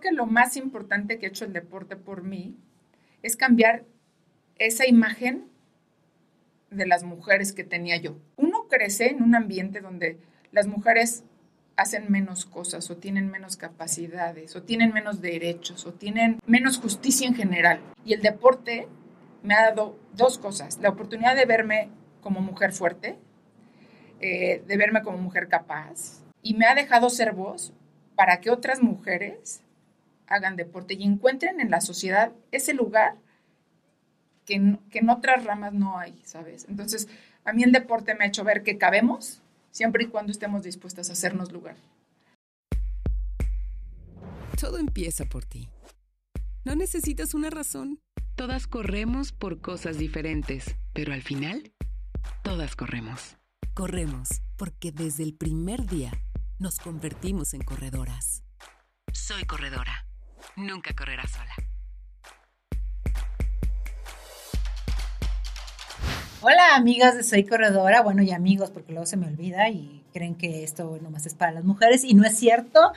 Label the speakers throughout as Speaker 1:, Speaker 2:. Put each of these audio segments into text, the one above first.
Speaker 1: que lo más importante que ha hecho el deporte por mí es cambiar esa imagen de las mujeres que tenía yo. Uno crece en un ambiente donde las mujeres hacen menos cosas o tienen menos capacidades o tienen menos derechos o tienen menos justicia en general. Y el deporte me ha dado dos cosas. La oportunidad de verme como mujer fuerte, eh, de verme como mujer capaz y me ha dejado ser voz para que otras mujeres hagan deporte y encuentren en la sociedad ese lugar que en, otras ramas no hay, ¿sabes? Entonces, a mí el deporte me ha hecho ver que cabemos siempre y cuando estemos dispuestas a hacernos lugar.
Speaker 2: Todo empieza por ti. No necesitas una razón. Todas corremos por cosas diferentes, pero al final, todas corremos. Corremos porque desde el primer día nos convertimos en corredoras. Soy corredora. Nunca correrás sola.
Speaker 3: Hola amigas de Soy Corredora, bueno y amigos porque luego se me olvida y creen que esto nomás es para las mujeres y no es cierto.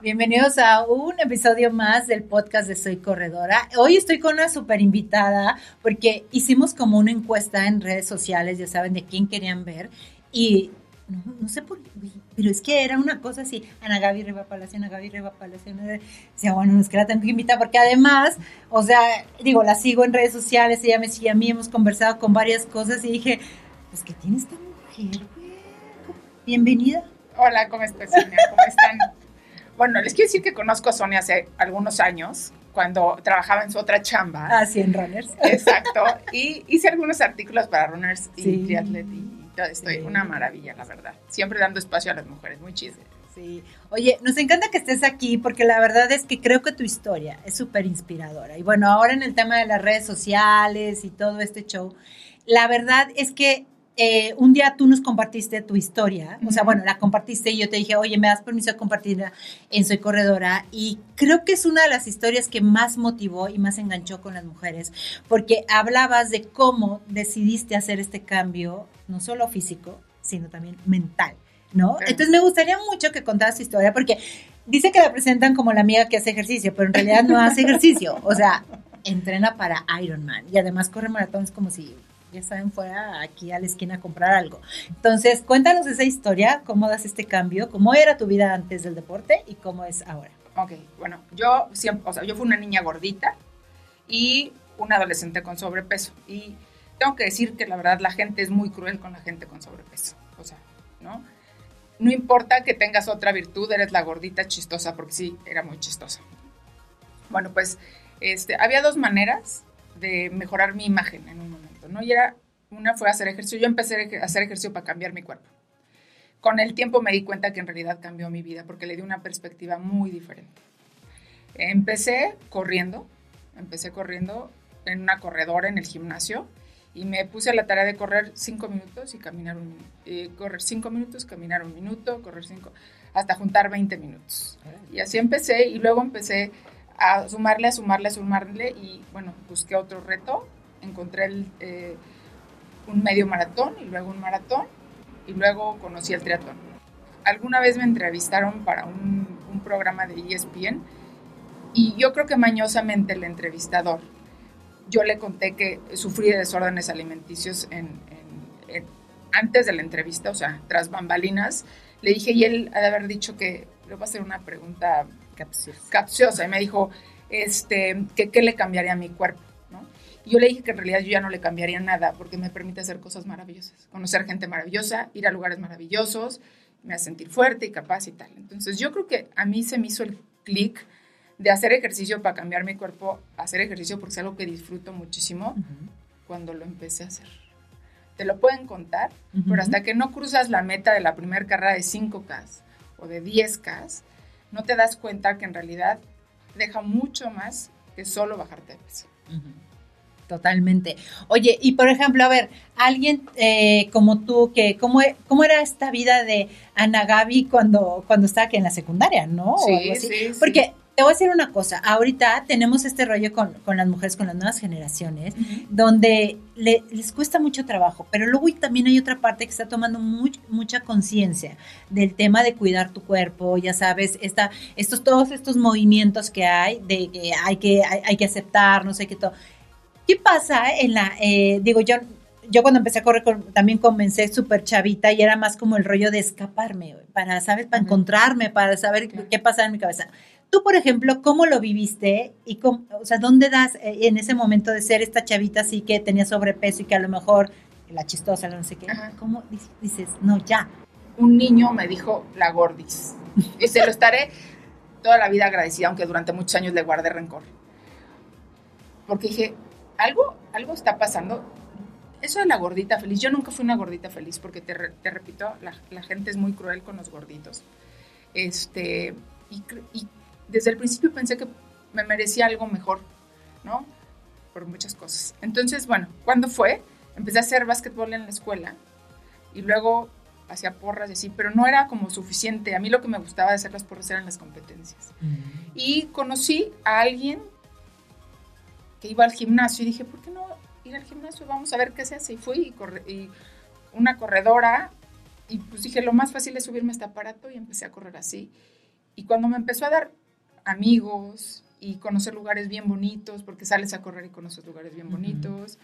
Speaker 3: Bienvenidos a un episodio más del podcast de Soy Corredora. Hoy estoy con una super invitada porque hicimos como una encuesta en redes sociales, ya saben de quién querían ver y no, sé por qué, pero es que era una cosa así, Ana Gaby Reba Palacio, Ana Gaby Reba Palacio, decía, bueno, es que la tengo que invitar, porque además, o sea, digo, la sigo en redes sociales, ella me sigue a mí, hemos conversado con varias cosas y dije, pues, ¿qué tiene esta mujer, Bienvenida.
Speaker 1: Hola, ¿cómo estás, Sonia? ¿Cómo están? bueno, les quiero decir que conozco a Sonia hace algunos años, cuando trabajaba en su otra chamba.
Speaker 3: Ah, sí, en Runners.
Speaker 1: Exacto. Y hice algunos artículos para Runners y sí. Estoy una maravilla, la verdad. Siempre dando espacio a las mujeres, muy chido.
Speaker 3: Sí. Oye, nos encanta que estés aquí porque la verdad es que creo que tu historia es súper inspiradora. Y bueno, ahora en el tema de las redes sociales y todo este show, la verdad es que eh, un día tú nos compartiste tu historia, o sea, bueno, la compartiste y yo te dije, oye, ¿me das permiso de compartirla en Soy Corredora? Y creo que es una de las historias que más motivó y más enganchó con las mujeres, porque hablabas de cómo decidiste hacer este cambio, no solo físico, sino también mental, ¿no? Entonces me gustaría mucho que contaras tu historia, porque dice que la presentan como la amiga que hace ejercicio, pero en realidad no hace ejercicio, o sea, entrena para Ironman y además corre maratones como si ya saben, fuera aquí a la esquina a comprar algo. Entonces, cuéntanos esa historia, cómo das este cambio, cómo era tu vida antes del deporte y cómo es ahora.
Speaker 1: Ok, bueno, yo siempre, o sea, yo fui una niña gordita y una adolescente con sobrepeso. Y tengo que decir que la verdad la gente es muy cruel con la gente con sobrepeso. O sea, ¿no? No importa que tengas otra virtud, eres la gordita chistosa, porque sí, era muy chistosa. Bueno, pues este, había dos maneras de mejorar mi imagen en un momento. ¿No? Y era, una fue hacer ejercicio. Yo empecé a hacer ejercicio para cambiar mi cuerpo. Con el tiempo me di cuenta que en realidad cambió mi vida porque le di una perspectiva muy diferente. Empecé corriendo, empecé corriendo en una corredora en el gimnasio y me puse a la tarea de correr cinco minutos y caminar un minuto. correr cinco minutos, caminar un minuto, correr cinco, hasta juntar 20 minutos. Y así empecé y luego empecé a sumarle, a sumarle, a sumarle y bueno, busqué otro reto encontré el, eh, un medio maratón y luego un maratón y luego conocí el triatlón. Alguna vez me entrevistaron para un, programa de ESPN y yo creo que mañosamente el entrevistador, yo le conté que sufrí de desórdenes alimenticios en, antes de la entrevista, o sea, tras bambalinas, le dije y él ha de haber dicho que le voy a hacer una pregunta capciosa, capciosa y me dijo este, que qué le cambiaría a mi cuerpo. Yo le dije que en realidad yo ya no le cambiaría nada porque me permite hacer cosas maravillosas, conocer gente maravillosa, ir a lugares maravillosos, me hace sentir fuerte y capaz y tal. Entonces yo creo que a mí se me hizo el clic de hacer ejercicio para cambiar mi cuerpo, hacer ejercicio porque es algo que disfruto muchísimo cuando lo empecé a hacer. Te lo pueden contar, pero hasta que no cruzas la meta de la primera carrera de 5K o de 10K, no te das cuenta que en realidad deja mucho más que solo bajarte de peso.
Speaker 3: Totalmente. Oye, y por ejemplo, a ver, alguien eh, como tú, que ¿cómo, e, ¿cómo era esta vida de Ana Gaby cuando, cuando estaba aquí en la secundaria, no?
Speaker 1: Sí, sí,
Speaker 3: Porque te voy a decir una cosa, ahorita tenemos este rollo con, las mujeres, con las nuevas generaciones, donde les cuesta mucho trabajo, pero luego también hay otra parte que está tomando mucha conciencia del tema de cuidar tu cuerpo, ya sabes, esta, estos, todos estos movimientos que hay, de que hay que, hay, que aceptar, no sé qué todo. ¿Qué pasa en la, eh, digo, yo yo cuando empecé a correr también comencé súper chavita y era más como el rollo de escaparme, para, ¿sabes? Para encontrarme, para saber qué pasa en mi cabeza. Tú, por ejemplo, ¿cómo lo viviste? Y cómo, o sea, ¿dónde das eh, en ese momento de ser esta chavita así que tenía sobrepeso y que a lo mejor la chistosa, no sé qué? ¿Cómo dices, no, ya?
Speaker 1: Un niño me dijo la gordis. Y se lo estaré toda la vida agradecida, aunque durante muchos años le guardé rencor. Porque dije, algo, algo está pasando eso de la gordita feliz, yo nunca fui una gordita feliz porque te, repito, la, gente es muy cruel con los gorditos. Este, y, desde el principio pensé que me merecía algo mejor, ¿no? Por muchas cosas. Entonces, bueno, ¿cuándo fue? Empecé a hacer básquetbol en la escuela y luego hacía porras y así, pero no era como suficiente. A mí lo que me gustaba de hacer las porras eran las competencias. Y conocí a alguien que iba al gimnasio y dije, ¿por qué no ir al gimnasio, vamos a ver qué se hace. Y fui y, corre, y una corredora y pues dije, lo más fácil es subirme a este aparato y empecé a correr así. Y cuando me empezó a dar amigos y conocer lugares bien bonitos, porque sales a correr y conoces lugares bien bonitos,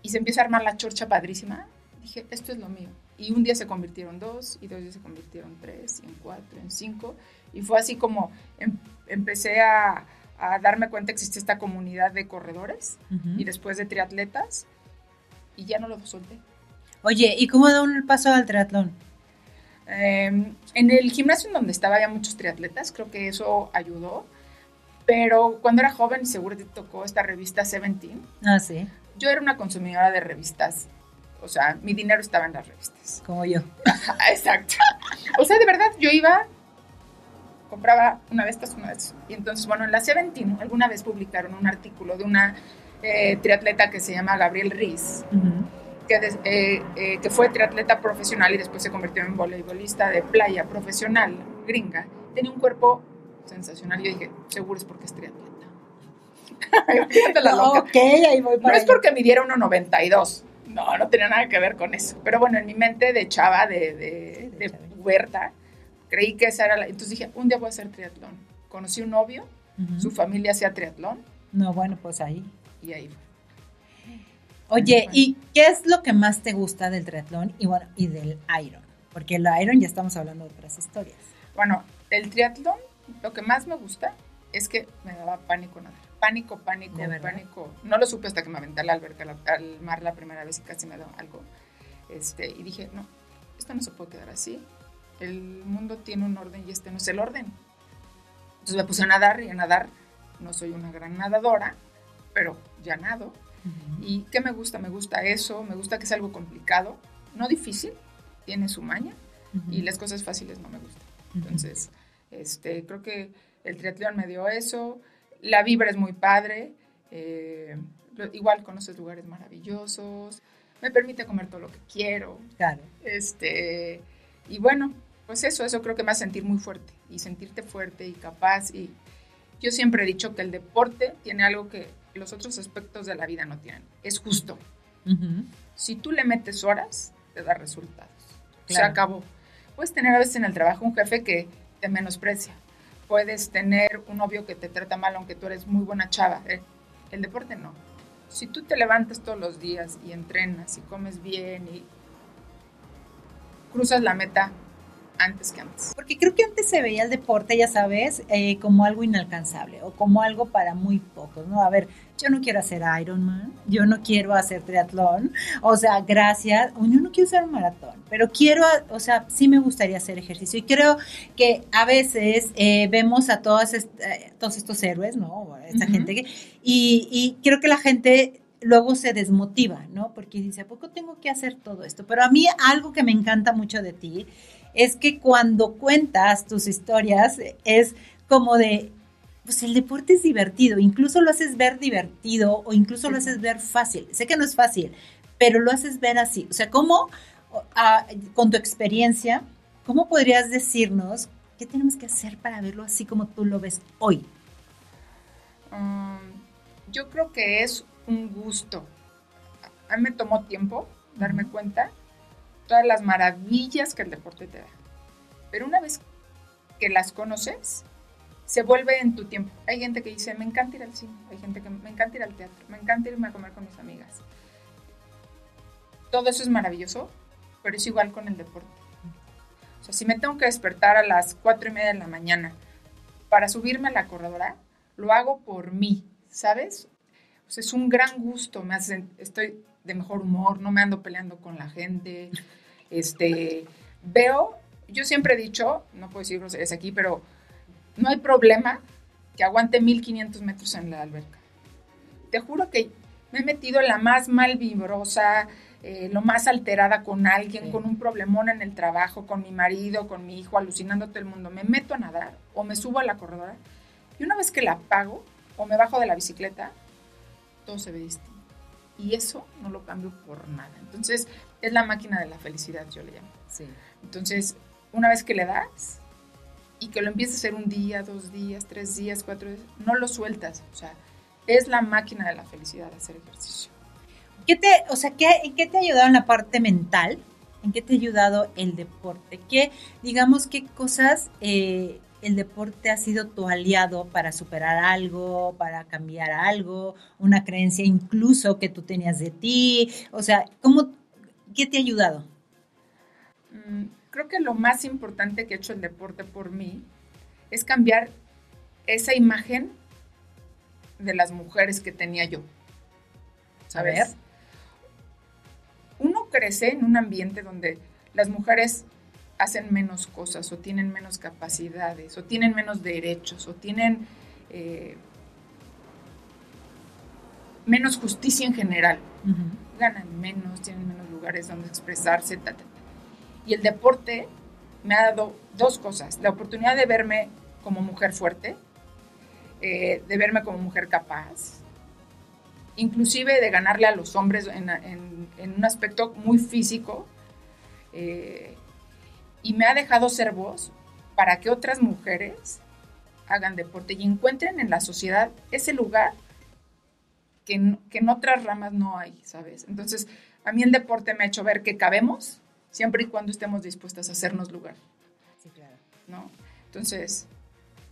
Speaker 1: y se empieza a armar la chorcha padrísima, dije, esto es lo mío. Y un día se convirtieron dos, y dos días se convirtieron tres, y en cuatro, en cinco, y fue así como em, empecé a, a darme cuenta que existe esta comunidad de corredores y después de triatletas y ya no lo solté.
Speaker 3: Oye, ¿y cómo da un paso al triatlón?
Speaker 1: Em, en el gimnasio en donde estaba había muchos triatletas, creo que eso ayudó, pero cuando era joven seguro te tocó esta revista Seventeen.
Speaker 3: Ah, sí.
Speaker 1: Yo era una consumidora de revistas, o sea, mi dinero estaba en las revistas.
Speaker 3: Como yo.
Speaker 1: exacto. O sea, de verdad, yo iba compraba una de estas, una de estas. Y entonces, bueno, en la C21 alguna vez publicaron un artículo de una eh, triatleta que se llama Gabriel Riz, que, eh, eh, que fue triatleta profesional y después se convirtió en voleibolista de playa profesional, gringa. Tenía un cuerpo sensacional. Yo dije, seguro es porque es triatleta.
Speaker 3: no, ok, ahí voy
Speaker 1: para No es porque midiera 1,92. No, no tenía nada que ver con eso. Pero bueno, en mi mente de chava, de, de, de puberta, creí que esa era la... Entonces dije, un día voy a hacer triatlón. Conocí un novio, su familia hacía triatlón.
Speaker 3: No, bueno, pues ahí.
Speaker 1: Y ahí fue.
Speaker 3: Oye, ¿y qué es lo que más te gusta del triatlón y bueno, y del Iron? Porque el Iron ya estamos hablando de otras historias.
Speaker 1: Bueno, el triatlón, lo que más me gusta es que me daba pánico nadar. Pánico, pánico, pánico. No lo supe hasta que me aventé al alberca, al mar la primera vez y casi me dio algo. Este, y dije, no, esto no se puede quedar así el mundo tiene un orden y este no es el orden. Entonces me puse a nadar y a nadar. No soy una gran nadadora, pero ya nado. ¿Y qué me gusta? Me gusta eso, me gusta que es algo complicado, no difícil, tiene su maña y las cosas fáciles no me gustan. Entonces, este, creo que el triatlón me dio eso, la vibra es muy padre, eh, igual conoces lugares maravillosos, me permite comer todo lo que quiero.
Speaker 3: Claro.
Speaker 1: Este, y bueno, pues eso, eso creo que me hace sentir muy fuerte y sentirte fuerte y capaz. Y yo siempre he dicho que el deporte tiene algo que los otros aspectos de la vida no tienen. Es justo. Si tú le metes horas, te da resultados. Se acabó. Puedes tener a veces en el trabajo un jefe que te menosprecia. Puedes tener un novio que te trata mal aunque tú eres muy buena chava. ¿eh? El deporte no. Si tú te levantas todos los días y entrenas y comes bien y cruzas la meta antes que antes.
Speaker 3: Porque creo que antes se veía el deporte, ya sabes, eh, como algo inalcanzable o como algo para muy pocos, ¿no? A ver, yo no quiero hacer Ironman, yo no quiero hacer triatlón, o sea, gracias, yo no quiero hacer un maratón, pero quiero, o sea, sí me gustaría hacer ejercicio y creo que a veces eh, vemos a todos, eh, todos estos héroes, ¿no? Esta gente que, y, y creo que la gente luego se desmotiva, ¿no? Porque dice, ¿a poco tengo que hacer todo esto? Pero a mí algo que me encanta mucho de ti es que cuando cuentas tus historias es como de, pues el deporte es divertido, incluso lo haces ver divertido o incluso lo haces ver fácil. Sé que no es fácil, pero lo haces ver así. O sea, ¿cómo, con tu experiencia, cómo podrías decirnos ¿Qué tenemos que hacer para verlo así como tú lo ves hoy?
Speaker 1: Um, yo creo que es un gusto. A mí me tomó tiempo darme cuenta todas las maravillas que el deporte te da. Pero una vez que las conoces, se vuelve en tu tiempo. Hay gente que dice, me encanta ir al cine, hay gente que me encanta ir al teatro, me encanta irme a comer con mis amigas. Todo eso es maravilloso, pero es igual con el deporte. O sea, si me tengo que despertar a las cuatro y media de la mañana para subirme a la corredora, lo hago por mí, ¿sabes? O sea, es un gran gusto, me hace, estoy de mejor humor, no me ando peleando con la gente. Este, veo, yo siempre he dicho, no puedo decir es aquí, pero no hay problema que aguante 1500 metros en la alberca. Te juro que me he metido en la más mal vibrosa, eh, lo más alterada con alguien, con un problemón en el trabajo, con mi marido, con mi hijo, alucinando todo el mundo. Me meto a nadar o me subo a la corredora y una vez que la apago o me bajo de la bicicleta, todo se ve distinto. Y eso no lo cambio por nada. Entonces, es la máquina de la felicidad, yo le llamo. Sí. Entonces, una vez que le das, y que lo empieces a hacer un día, dos días, tres días, cuatro días, no lo sueltas. O sea, es la máquina de la felicidad hacer ejercicio.
Speaker 3: ¿Qué te, o sea, ¿qué, ¿en qué te ha ayudado en la parte mental? ¿En qué te ha ayudado el deporte? ¿Qué, digamos, qué cosas eh, el deporte ha sido tu aliado para superar algo, para cambiar algo, una creencia incluso que tú tenías de ti? O sea, ¿cómo, ¿qué te ha ayudado?
Speaker 1: Mm, creo que lo más importante que ha hecho el deporte por mí es cambiar esa imagen de las mujeres que tenía yo. ¿Sabes? Uno crece en un ambiente donde las mujeres hacen menos cosas o tienen menos capacidades o tienen menos derechos o tienen eh, menos justicia en general. Ganan menos, tienen menos lugares donde expresarse, ta, y el deporte me ha dado dos cosas. La oportunidad de verme como mujer fuerte, eh, de verme como mujer capaz, inclusive de ganarle a los hombres en, un aspecto muy físico. Eh, y me ha dejado ser voz para que otras mujeres hagan deporte y encuentren en la sociedad ese lugar que, que en otras ramas no hay, ¿sabes? Entonces, a mí el deporte me ha hecho ver que cabemos, siempre y cuando estemos dispuestas a hacernos lugar. Sí, claro. ¿No? Entonces,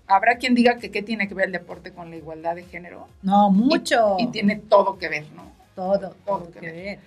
Speaker 1: habrá quien diga que qué tiene que ver el deporte con la igualdad de género.
Speaker 3: No, mucho.
Speaker 1: Y, tiene todo que ver, ¿no?
Speaker 3: Todo, todo, que, ver.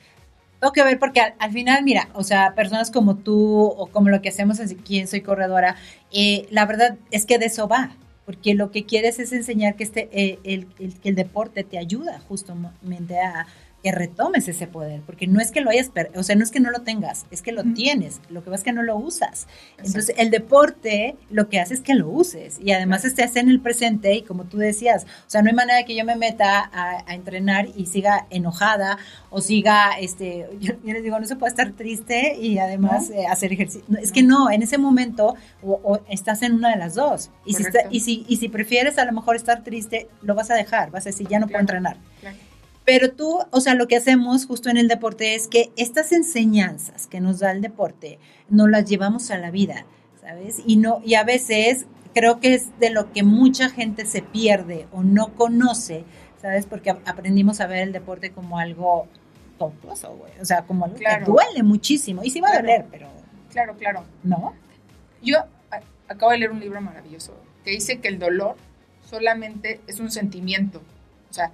Speaker 3: Todo que ver porque al, final, mira, o sea, personas como tú o como lo que hacemos aquí en Soy Corredora, eh, la verdad es que de eso va porque lo que quieres es enseñar que este eh, el, el, el, deporte te ayuda justamente a, que retomes ese poder, porque no es que lo hayas, o sea, no es que no lo tengas, es que lo tienes, lo que pasa es que no lo usas. Entonces, el deporte lo que hace es que lo uses y además este hace en el presente y como tú decías, o sea, no hay manera que yo me meta a, entrenar y siga enojada o siga, este, yo, les digo, no se puede estar triste y además eh, hacer ejercicio. es que no, en ese momento o, estás en una de las dos. Y si, y, si, y si prefieres a lo mejor estar triste, lo vas a dejar, vas a decir, ya no puedo entrenar. Pero tú, o sea, lo que hacemos justo en el deporte es que estas enseñanzas que nos da el deporte, nos las llevamos a la vida, ¿sabes? Y, no, y a veces creo que es de lo que mucha gente se pierde o no conoce, ¿sabes? Porque aprendimos a ver el deporte como algo tontoso, güey. O sea, como algo que duele muchísimo. Y sí va a doler, pero...
Speaker 1: Claro, claro.
Speaker 3: ¿No?
Speaker 1: Yo acabo de leer un libro maravilloso que dice que el dolor solamente es un sentimiento. O sea,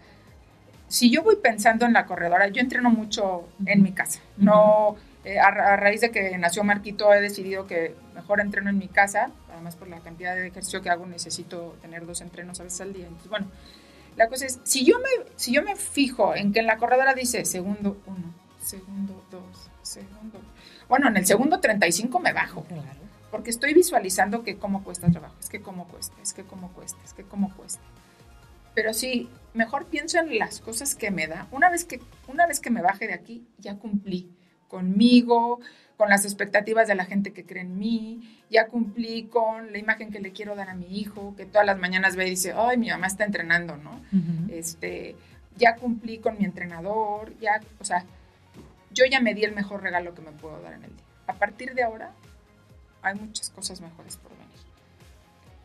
Speaker 1: si yo voy pensando en la corredora, yo entreno mucho en mi casa. No, eh, a, raíz de que nació Marquito, he decidido que mejor entreno en mi casa. Además, por la cantidad de ejercicio que hago, necesito tener dos entrenos a veces al día. Entonces, bueno, la cosa es, si yo me, si yo me fijo en que en la corredora dice segundo uno, segundo dos, segundo. Bueno, en el segundo 35 me bajo. Porque estoy visualizando que cómo cuesta el trabajo, es que cómo cuesta, es que cómo cuesta, es que cómo cuesta. Pero sí, mejor pienso en las cosas que me da. Una vez que, una vez que me baje de aquí, ya cumplí conmigo, con las expectativas de la gente que cree en mí, ya cumplí con la imagen que le quiero dar a mi hijo, que todas las mañanas ve y dice, ay, mi mamá está entrenando, ¿no? este, ya cumplí con mi entrenador, ya, o sea, yo ya me di el mejor regalo que me puedo dar en el día. A partir de ahora, hay muchas cosas mejores por venir.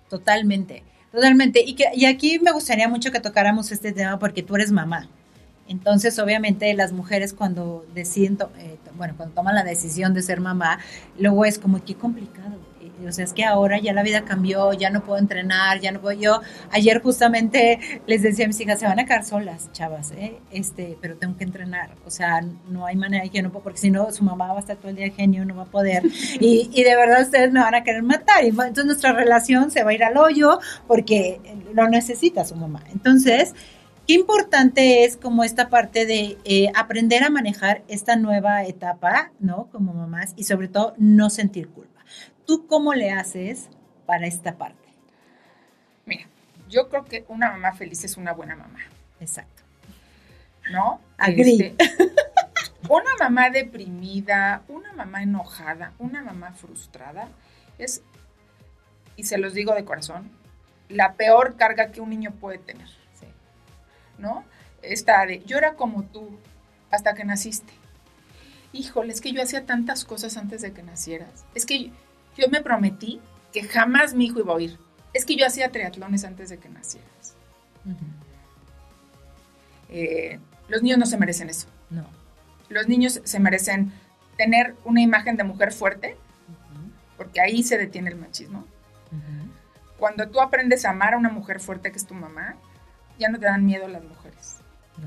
Speaker 3: Totalmente, totalmente. Y, que, y aquí me gustaría mucho que tocáramos este tema porque tú eres mamá. Entonces, obviamente, las mujeres cuando deciden, eh, bueno, cuando toman la decisión de ser mamá, luego es como, qué complicado. O sea, es que ahora ya la vida cambió, ya no puedo entrenar, ya no puedo. Yo ayer justamente les decía a mis hijas, se van a quedar solas, chavas, ¿eh? este, pero tengo que entrenar. O sea, no hay manera que no puedo, porque si no, su mamá va a estar todo el día genio, no va a poder. Y, y de verdad ustedes me van a querer matar. Y entonces nuestra relación se va a ir al hoyo porque lo necesita su mamá. Entonces, qué importante es como esta parte de eh, aprender a manejar esta nueva etapa, ¿no? Como mamás y sobre todo no sentir culpa. ¿Tú cómo le haces para esta parte?
Speaker 1: Mira, yo creo que una mamá feliz es una buena mamá.
Speaker 3: Exacto.
Speaker 1: ¿No?
Speaker 3: Agree.
Speaker 1: Este, una mamá deprimida, una mamá enojada, una mamá frustrada es, y se los digo de corazón, la peor carga que un niño puede tener. ¿no? Esta de, yo era como tú hasta que naciste. Híjole, es que yo hacía tantas cosas antes de que nacieras. Es que yo, me prometí que jamás mi hijo iba a oír. Es que yo hacía triatlones antes de que nacieras. Eh, los niños no se merecen eso.
Speaker 3: No.
Speaker 1: Los niños se merecen tener una imagen de mujer fuerte, porque ahí se detiene el machismo. Cuando tú aprendes a amar a una mujer fuerte que es tu mamá, ya no te dan miedo las mujeres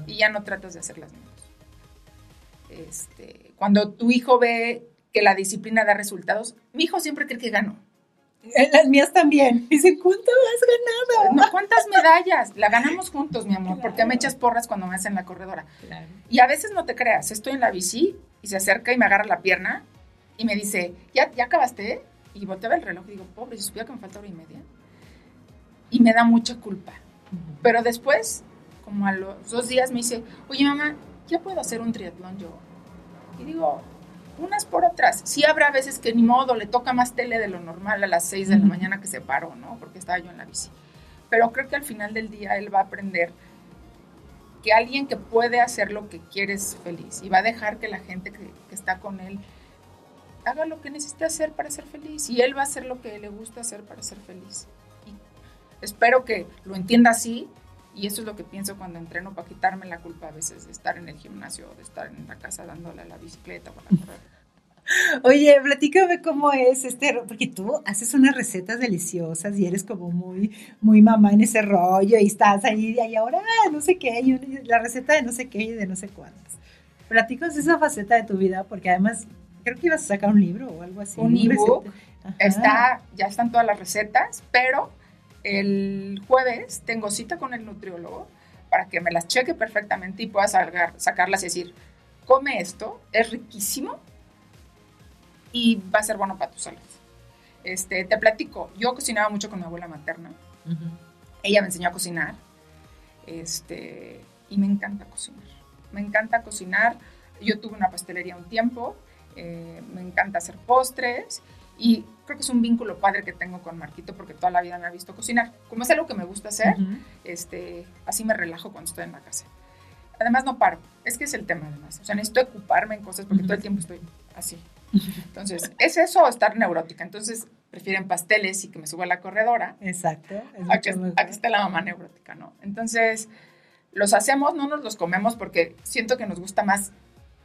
Speaker 1: y ya no tratas de hacerlas menos. Este, cuando tu hijo ve que la disciplina da resultados, mi hijo siempre cree que ganó.
Speaker 3: Eh, las mías también. Dicen, ¿cuánto has ganado?
Speaker 1: No, ¿cuántas medallas? La ganamos juntos, mi amor, porque me echas porras cuando me hacen la corredora. Y a veces no te creas, estoy en la bici y se acerca y me agarra la pierna y me dice, ¿ya, ya acabaste? Y volteaba el reloj y digo, pobre, si supiera que me falta hora y media. Y me da mucha culpa. Pero después, como a los dos días, me dice, oye mamá, ¿ya puedo hacer un triatlón yo? Y digo, unas por otras. Sí habrá veces que ni modo, le toca más tele de lo normal a las seis de la mañana que se paró, ¿no? Porque estaba yo en la bici. Pero creo que al final del día él va a aprender que alguien que puede hacer lo que quiere es feliz y va a dejar que la gente que, que está con él haga lo que necesita hacer para ser feliz y él va a hacer lo que le gusta hacer para ser feliz. Espero que lo entienda así y eso es lo que pienso cuando entreno para quitarme la culpa a veces de estar en el gimnasio o de estar en la casa dándole a la bicicleta para correr.
Speaker 3: Oye, platícame cómo es este, porque tú haces unas recetas deliciosas y eres como muy, muy mamá en ese rollo y estás ahí y ahora no sé qué, y la receta de no sé qué y de no sé cuántas. Platícanos esa faceta de tu vida porque además creo que ibas a sacar un libro o algo así.
Speaker 1: Un ebook. Está, ya están todas las recetas, pero el jueves tengo cita con el nutriólogo para que me las cheque perfectamente y pueda sacarlas y decir, come esto, es riquísimo y va a ser bueno para tu salud. Este, te platico, yo cocinaba mucho con mi abuela materna. Ella me enseñó a cocinar. Este, y me encanta cocinar. Me encanta cocinar. Yo tuve una pastelería un tiempo. Eh, me encanta hacer postres y creo que es un vínculo padre que tengo con Marquito porque toda la vida me ha visto cocinar. Como es algo que me gusta hacer, este, así me relajo cuando estoy en la casa. Además no paro, es que es el tema además. O sea, necesito ocuparme en cosas porque todo el tiempo estoy así. Entonces, es eso estar neurótica. Entonces, prefieren pasteles y que me suba a la corredora.
Speaker 3: Exacto.
Speaker 1: A que, a que esté la mamá neurótica, ¿no? Entonces, los hacemos, no nos los comemos porque siento que nos gusta más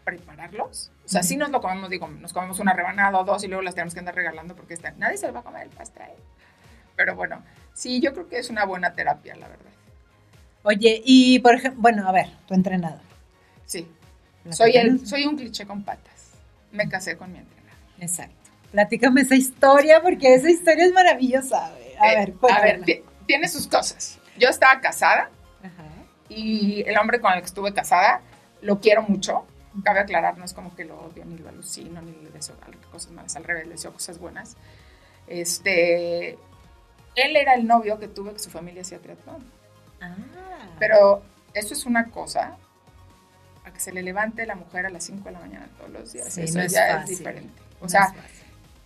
Speaker 1: prepararlos. O sea, si nos lo comemos, digo, nos comemos una rebanada o dos y luego las tenemos que andar regalando porque está, nadie se va a comer el pastel. Pero bueno, sí, yo creo que es una buena terapia, la verdad.
Speaker 3: Oye, y por ejemplo, bueno, a ver, tu entrenador.
Speaker 1: Sí, soy, el, soy un cliché con patas. Me casé con mi entrenador.
Speaker 3: Exacto. Platícame esa historia porque esa historia es maravillosa. A
Speaker 1: eh,
Speaker 3: ver,
Speaker 1: A ver, tiene sus cosas. Yo estaba casada y el hombre con el que estuve casada lo quiero mucho cabe aclarar, no es como que lo odio, ni lo alucino, ni le deseo cosas malas, al revés, le deseo cosas buenas. Este, él era el novio que tuve que su familia hacía triatlón. Ah. Pero eso es una cosa, a que se le levante la mujer a las 5 de la mañana todos los días, eso ya es, diferente. O sea,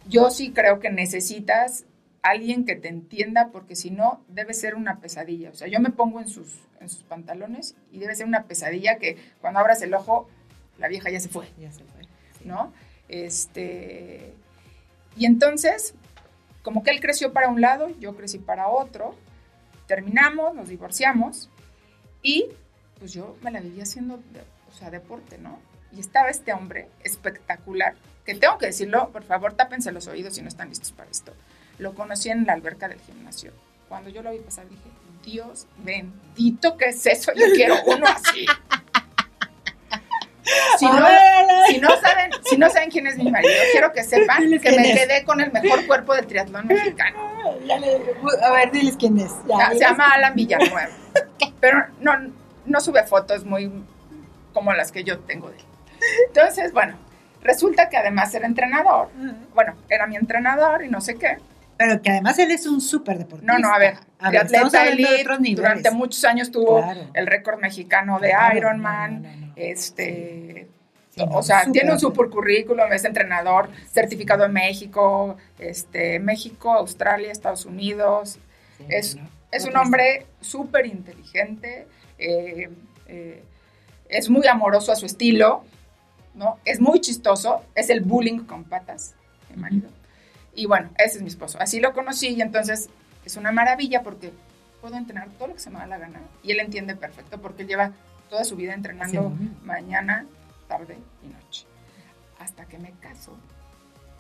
Speaker 1: yo sí creo que necesitas alguien que te entienda porque si no debe ser una pesadilla. O sea, yo me pongo en sus, en sus pantalones y debe ser una pesadilla que cuando abras el ojo la vieja ya se fue.
Speaker 3: Ya se fue.
Speaker 1: ¿No? Este, y entonces, como que él creció para un lado, yo crecí para otro, terminamos, nos divorciamos y pues yo me la vivía haciendo, o sea, deporte, ¿no? Y estaba este hombre espectacular, que tengo que decirlo, por favor, tápense los oídos si no están listos para esto. Lo conocí en la alberca del gimnasio. Cuando yo lo vi pasar dije, Dios bendito, ¿qué es eso? Yo quiero uno así. Si no, si no, saben, si no saben quién es mi marido, quiero que sepan que me quedé con el mejor cuerpo del triatlón mexicano.
Speaker 3: A ver, diles quién es.
Speaker 1: se llama Alan Villanueva. Pero no, no sube fotos muy como las que yo tengo de él. Entonces, bueno, resulta que además era entrenador. Bueno, era mi entrenador y no sé qué.
Speaker 3: Pero que además él es un súper deportista.
Speaker 1: No, no, a ver, a ver atleta elite, durante muchos años tuvo el récord mexicano de Ironman, este... o sea, tiene un super currículum, es entrenador, certificado en México, este, México, Australia, Estados Unidos. es, es un hombre súper inteligente, eh, eh, es muy amoroso a su estilo, ¿no? Es muy chistoso, es el bullying con patas, mi marido. Y bueno, ese es mi esposo. Así lo conocí y entonces es una maravilla porque puedo entrenar todo lo que se me da la gana. Y él entiende perfecto porque él lleva toda su vida entrenando mañana, tarde y noche. Hasta que me caso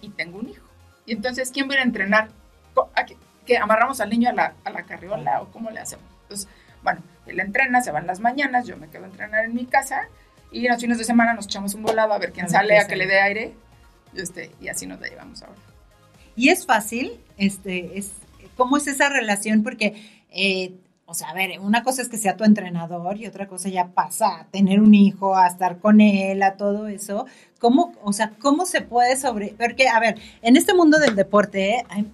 Speaker 1: y tengo un hijo. Y entonces, ¿quién va a ir a entrenar? ¿Que amarramos al niño a la, a la carriola o cómo le hacemos? Entonces, bueno, él entrena, se van las mañanas, yo me quedo a entrenar en mi casa y los fines de semana nos echamos un volado a ver quién sale, a que le dé aire. Y, este, y así nos la llevamos ahora.
Speaker 3: Y es fácil, este, es, ¿cómo es esa relación? Porque, eh, o sea, a ver, una cosa es que sea tu entrenador y otra cosa ya pasa a tener un hijo, a estar con él, a todo eso. ¿Cómo, o sea, cómo se puede sobre...? Porque, a ver, en este mundo del deporte, hay,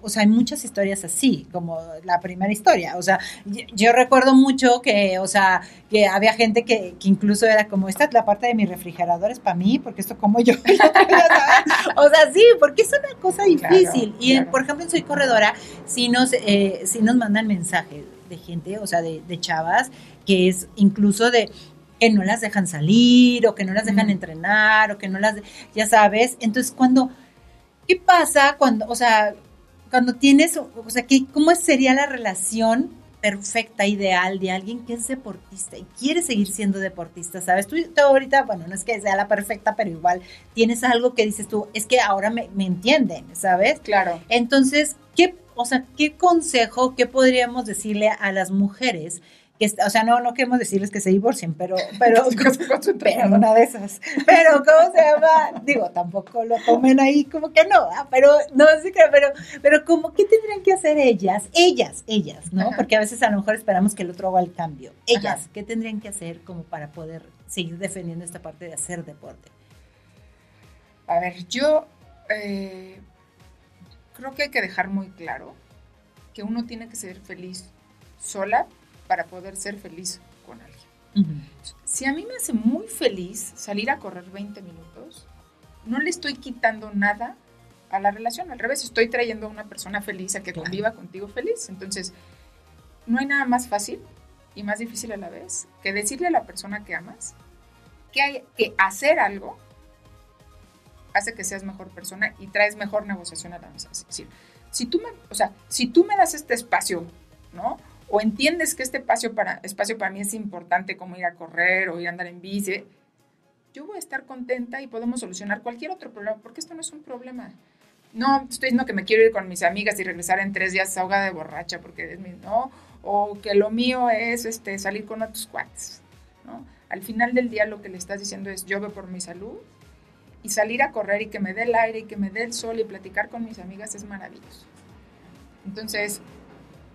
Speaker 3: o sea, hay muchas historias así, como la primera historia. O sea, yo, recuerdo mucho que, o sea, que había gente que, que, incluso era como, esta es la parte de mi refrigerador, es para mí, porque esto como yo. o sea, sí, porque es una cosa difícil. y, por ejemplo, en Soy Corredora, sí nos, eh, nos mandan mensajes de gente, o sea, de, de chavas, que es incluso de que no las dejan salir o que no las dejan entrenar o que no las, ya sabes. Entonces, cuando, ¿qué pasa cuando, o sea, cuando tienes, o sea, ¿qué, ¿cómo sería la relación perfecta, ideal de alguien que es deportista y quiere seguir siendo deportista, ¿sabes? Tú, ahorita, bueno, no es que sea la perfecta, pero igual tienes algo que dices tú, es que ahora me, me entienden, ¿sabes?
Speaker 1: Claro.
Speaker 3: Entonces, ¿qué, o sea, qué consejo, qué podríamos decirle a las mujeres o sea, no, no queremos decirles que se divorcien, pero, pero, pero una de esas. Pero, ¿cómo se llama? Digo, tampoco lo tomen ahí como que no, ¿ah? pero, no, sí que, pero, pero como, ¿qué tendrían que hacer ellas? Ellas, ellas, ¿no? Porque a veces a lo mejor esperamos que el otro haga el cambio. Ellas, ¿qué tendrían que hacer como para poder seguir defendiendo esta parte de hacer deporte?
Speaker 1: A ver, yo eh, creo que hay que dejar muy claro que uno tiene que ser feliz sola para poder ser feliz con alguien. Si a mí me hace muy feliz salir a correr 20 minutos, no le estoy quitando nada a la relación, al revés, estoy trayendo a una persona feliz a que conviva contigo feliz. Entonces, no hay nada más fácil y más difícil a la vez que decirle a la persona que amas que hay que hacer algo hace que seas mejor persona y traes mejor negociación a la mesa. Es decir, si tú me, o sea, si tú me das este espacio, ¿no? o entiendes que este espacio para, espacio para mí es importante como ir a correr o ir a andar en bici, yo voy a estar contenta y podemos solucionar cualquier otro problema, porque esto no es un problema. No estoy diciendo que me quiero ir con mis amigas y regresar en tres días ahogada de borracha, porque es mi, no, o que lo mío es este, salir con otros cuates, ¿no? Al final del día lo que le estás diciendo es yo voy por mi salud y salir a correr y que me dé el aire y que me dé el sol y platicar con mis amigas es maravilloso. Entonces,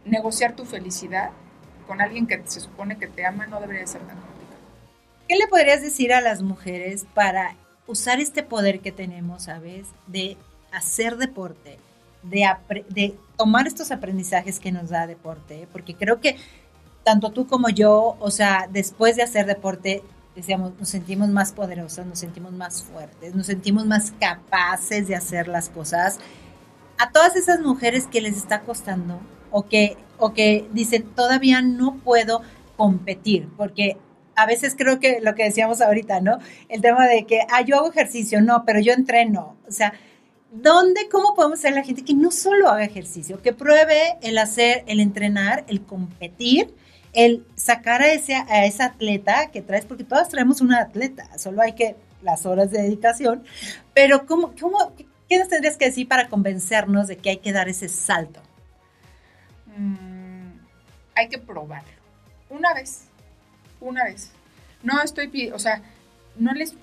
Speaker 1: negociar tu felicidad con alguien que se supone que te ama no debería ser tan complicado.
Speaker 3: ¿Qué le podrías decir a las mujeres para usar este poder que tenemos, sabes, de hacer deporte, de, de tomar estos aprendizajes que nos da deporte? Porque creo que tanto tú como yo, o sea, después de hacer deporte, decíamos, nos sentimos más poderosas, nos sentimos más fuertes, nos sentimos más capaces de hacer las cosas. A todas esas mujeres que les está costando, o que, o que dicen, todavía no puedo competir, porque a veces creo que lo que decíamos ahorita, ¿no? El tema de que, ah, yo hago ejercicio, no, pero yo entreno. O sea, ¿Dónde, cómo podemos hacer la gente que no solo haga ejercicio, que pruebe el hacer, el entrenar, el competir, el sacar a, ese, a esa atleta que traes, porque todas traemos una atleta, solo hay que las horas de dedicación, pero ¿cómo, cómo, ¿qué nos tendrías que decir para convencernos de que hay que dar ese salto?
Speaker 1: Mm, hay que probarlo. Una vez, una vez. No estoy, o sea, no les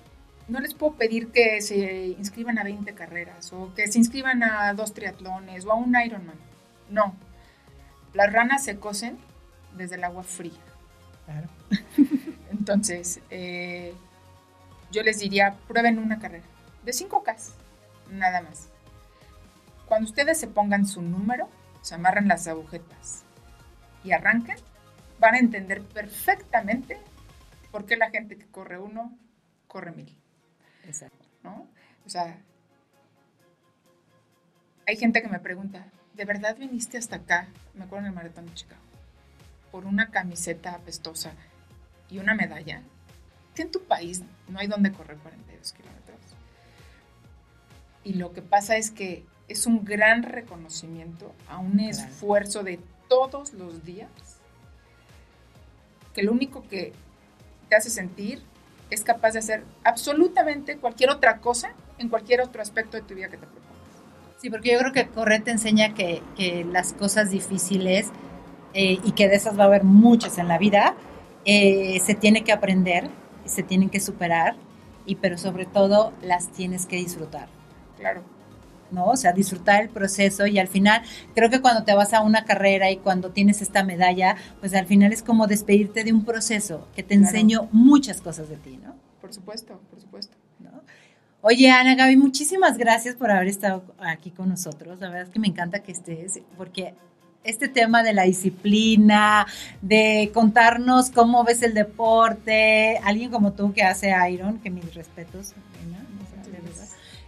Speaker 1: no les puedo pedir que se inscriban a 20 carreras o que se inscriban a dos triatlones o a un Ironman. No. Las ranas se cocen desde el agua fría. Claro. Entonces, eh, yo les diría, prueben una carrera de 5K, nada más. Cuando ustedes se pongan su número, se amarran las agujetas y arranquen, van a entender perfectamente por qué la gente que corre uno corre mil. Exacto. ¿no? O sea, hay gente que me pregunta, ¿de verdad viniste hasta acá? Me acuerdo en el maratón de Chicago, por una camiseta apestosa y una medalla. Que en tu país no hay donde correr 42 kilómetros. Y lo que pasa es que es un gran reconocimiento a un esfuerzo de todos los días que lo único que te hace sentir es capaz de hacer absolutamente cualquier otra cosa en cualquier otro aspecto de tu vida que te propongas.
Speaker 3: Sí, porque yo creo que correr te enseña que, las cosas difíciles eh, y que de esas va a haber muchas en la vida, eh, se tiene que aprender, se tienen que superar, y pero sobre todo las tienes que disfrutar.
Speaker 1: Claro.
Speaker 3: ¿no? O sea, disfrutar el proceso y al final creo que cuando te vas a una carrera y cuando tienes esta medalla, pues al final es como despedirte de un proceso que te enseñó muchas cosas de ti, ¿no?
Speaker 1: Por supuesto, por supuesto.
Speaker 3: Oye, Ana Gaby, muchísimas gracias por haber estado aquí con nosotros. La verdad es que me encanta que estés, porque este tema de la disciplina, de contarnos cómo ves el deporte, alguien como tú que hace Iron, que mis respetos,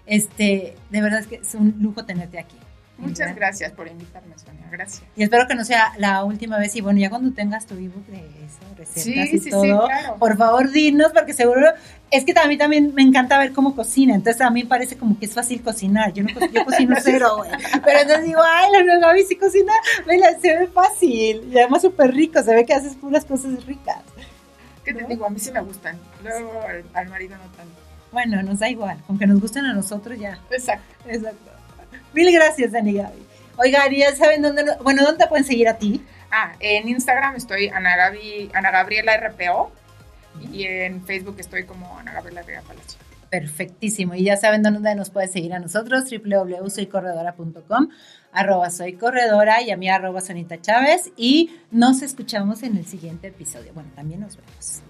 Speaker 3: este, de verdad es que es un lujo tenerte aquí.
Speaker 1: Muchas gracias por invitarme, Sonia. Gracias.
Speaker 3: Y espero que no sea la última vez. Y bueno, ya cuando tengas tu ebook de eso, recetas y todo, por favor dinos, porque seguro es que a mí también me encanta ver cómo cocina. Entonces a mí parece como que es fácil cocinar. Yo, no, yo cocino cero, güey. Pero entonces digo, ay, la nueva sí cocina, se ve fácil. Y además súper rico, se ve que haces puras cosas ricas.
Speaker 1: ¿Qué te digo? A mí sí me gustan. Luego al marido no tanto.
Speaker 3: Bueno, nos da igual, con que nos gusten a nosotros ya.
Speaker 1: Exacto.
Speaker 3: Exacto. Mil gracias, Dani Gaby. Oiga, ya saben dónde, bueno, ¿dónde te pueden seguir a ti?
Speaker 1: Ah, en Instagram estoy Ana, Gaby, Ana Gabriela RPO y en Facebook estoy como Ana Gabriela Vega Palacio.
Speaker 3: Perfectísimo. Y ya saben dónde nos pueden seguir a nosotros, www.soycorredora.com, arroba soy corredora y a mí arroba Sonita Chávez. Y nos escuchamos en el siguiente episodio. Bueno, también nos vemos.